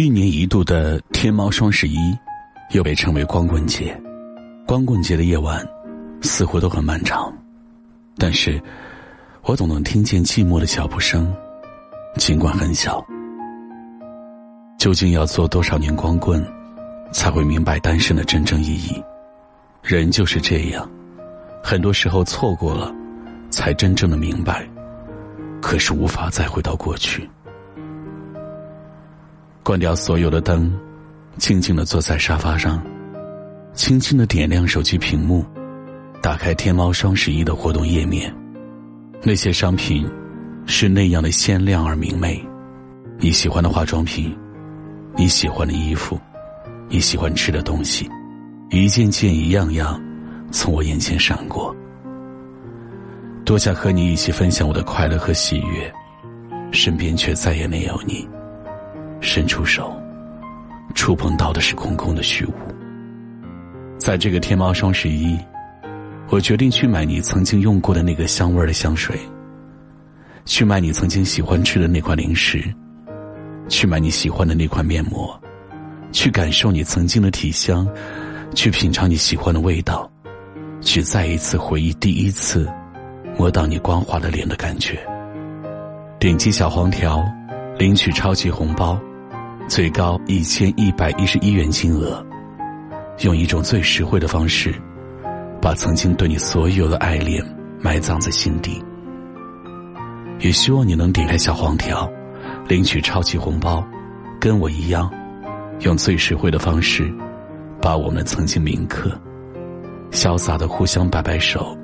一年一度的天猫双十一，又被称为光棍节。光棍节的夜晚，似乎都很漫长，但是，我总能听见寂寞的脚步声。尽管很小，究竟要做多少年光棍，才会明白单身的真正意义？人就是这样，很多时候错过了，才真正的明白，可是无法再回到过去。关掉所有的灯，静静的坐在沙发上，轻轻的点亮手机屏幕，打开天猫双十一的活动页面，那些商品。是那样的鲜亮而明媚，你喜欢的化妆品，你喜欢的衣服，你喜欢吃的东西，一件件一样样，从我眼前闪过。多想和你一起分享我的快乐和喜悦，身边却再也没有你。伸出手，触碰到的是空空的虚无。在这个天猫双十一，我决定去买你曾经用过的那个香味的香水。去买你曾经喜欢吃的那款零食，去买你喜欢的那款面膜，去感受你曾经的体香，去品尝你喜欢的味道，去再一次回忆第一次摸到你光滑的脸的感觉。点击小黄条，领取超级红包，最高一千一百一十一元金额，用一种最实惠的方式，把曾经对你所有的爱恋埋葬在心底。也希望你能点开小黄条，领取超级红包，跟我一样，用最实惠的方式，把我们曾经铭刻，潇洒的互相摆摆手，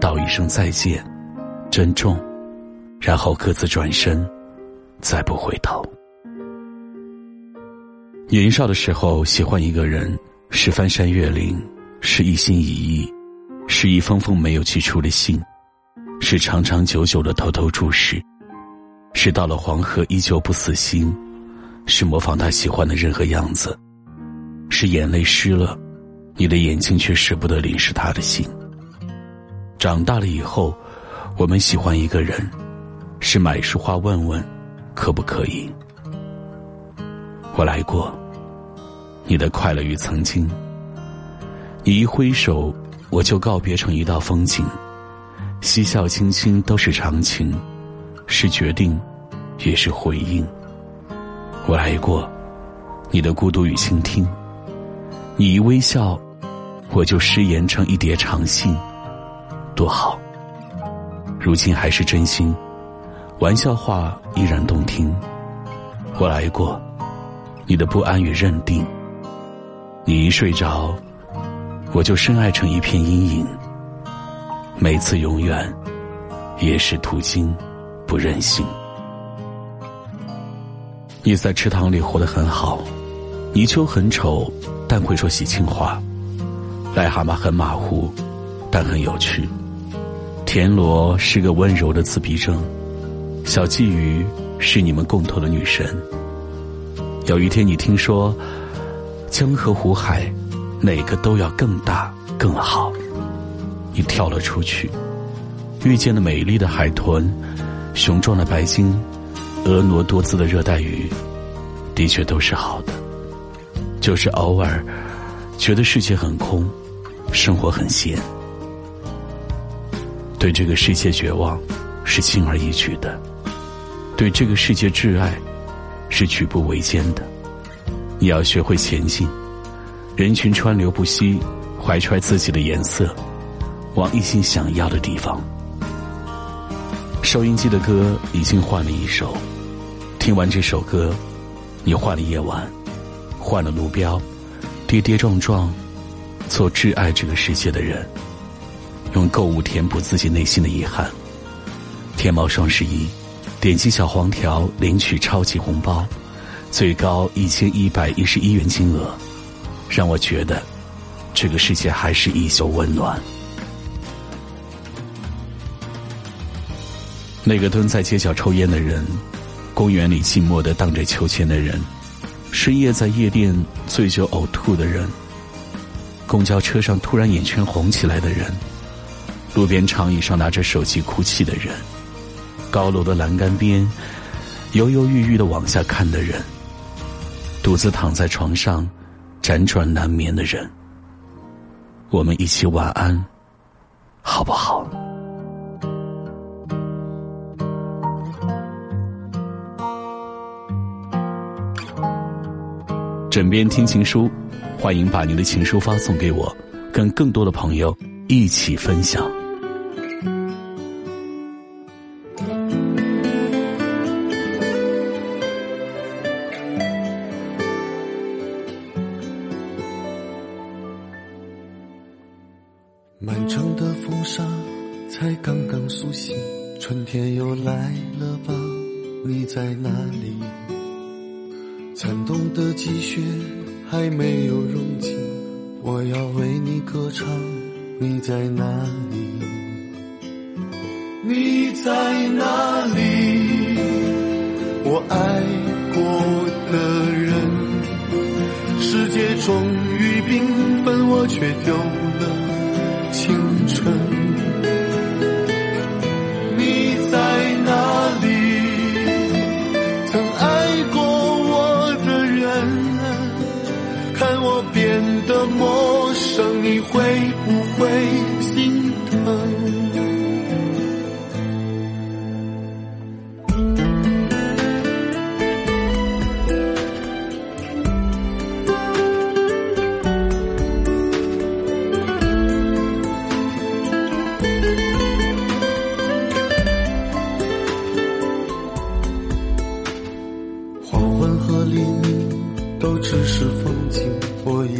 道一声再见，珍重，然后各自转身，再不回头。年少的时候喜欢一个人，是翻山越岭，是一心一意，是一封封没有寄出的信。是长长久久的偷偷注视，是到了黄河依旧不死心，是模仿他喜欢的任何样子，是眼泪湿了，你的眼睛却舍不得淋湿他的心。长大了以后，我们喜欢一个人，是买束花问问，可不可以？我来过，你的快乐与曾经，你一挥手，我就告别成一道风景。嬉笑轻轻都是长情，是决定，也是回应。我来过，你的孤独与倾听。你一微笑，我就失言成一叠长信，多好。如今还是真心，玩笑话依然动听。我来过，你的不安与认定。你一睡着，我就深爱成一片阴影。每次永远，也是途经，不任性。你在池塘里活得很好，泥鳅很丑，但会说喜庆话；癞蛤蟆很马虎，但很有趣；田螺是个温柔的自闭症，小鲫鱼是你们共同的女神。有一天你听说，江河湖海，哪个都要更大更好。你跳了出去，遇见了美丽的海豚、雄壮的白鲸、婀娜多姿的热带鱼，的确都是好的。就是偶尔觉得世界很空，生活很闲，对这个世界绝望是轻而易举的，对这个世界挚爱是举步维艰的。你要学会前进，人群川流不息，怀揣自己的颜色。往一心想要的地方。收音机的歌已经换了一首，听完这首歌，你换了夜晚，换了路标，跌跌撞撞，做挚爱这个世界的人。用购物填补自己内心的遗憾。天猫双十一，点击小黄条领取超级红包，最高一千一百一十一元金额，让我觉得这个世界还是依旧温暖。那个蹲在街角抽烟的人，公园里寂寞的荡着秋千的人，深夜在夜店醉酒呕吐的人，公交车上突然眼圈红起来的人，路边长椅上拿着手机哭泣的人，高楼的栏杆边犹犹豫豫的往下看的人，独自躺在床上辗转难眠的人，我们一起晚安，好不好？枕边听情书，欢迎把您的情书发送给我，跟更多的朋友一起分享。刚刚苏醒，春天又来了吧？你在哪里？残冬的积雪还没有融尽，我要为你歌唱。你在哪里？你在哪里？我爱过的人，世界终于缤纷，我却丢变得陌生你会不会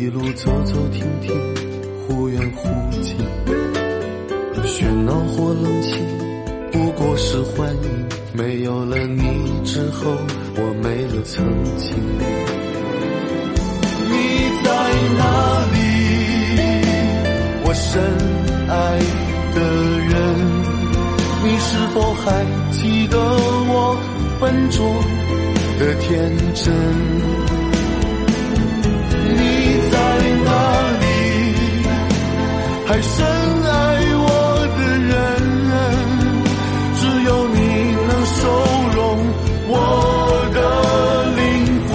一路走走停停。忽远忽近，喧闹或冷清，不过是幻影。没有了你之后，我没了曾经。你在哪里？我深爱的人，你是否还记得我笨拙的天真？深爱我的人，只有你能收容我的灵魂。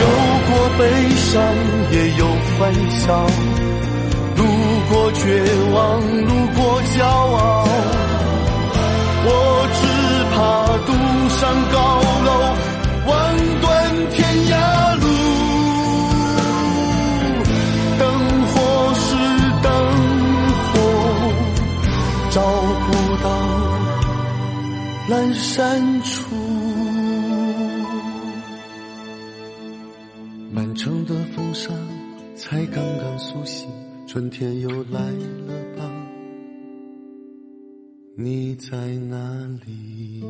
有过悲伤，也有。欢笑，绝望，路过骄傲。我只怕堵上高楼，望断天涯路。灯火是灯火，找不到阑珊处。满城的风沙。才刚刚苏醒，春天又来了吧？你在哪里？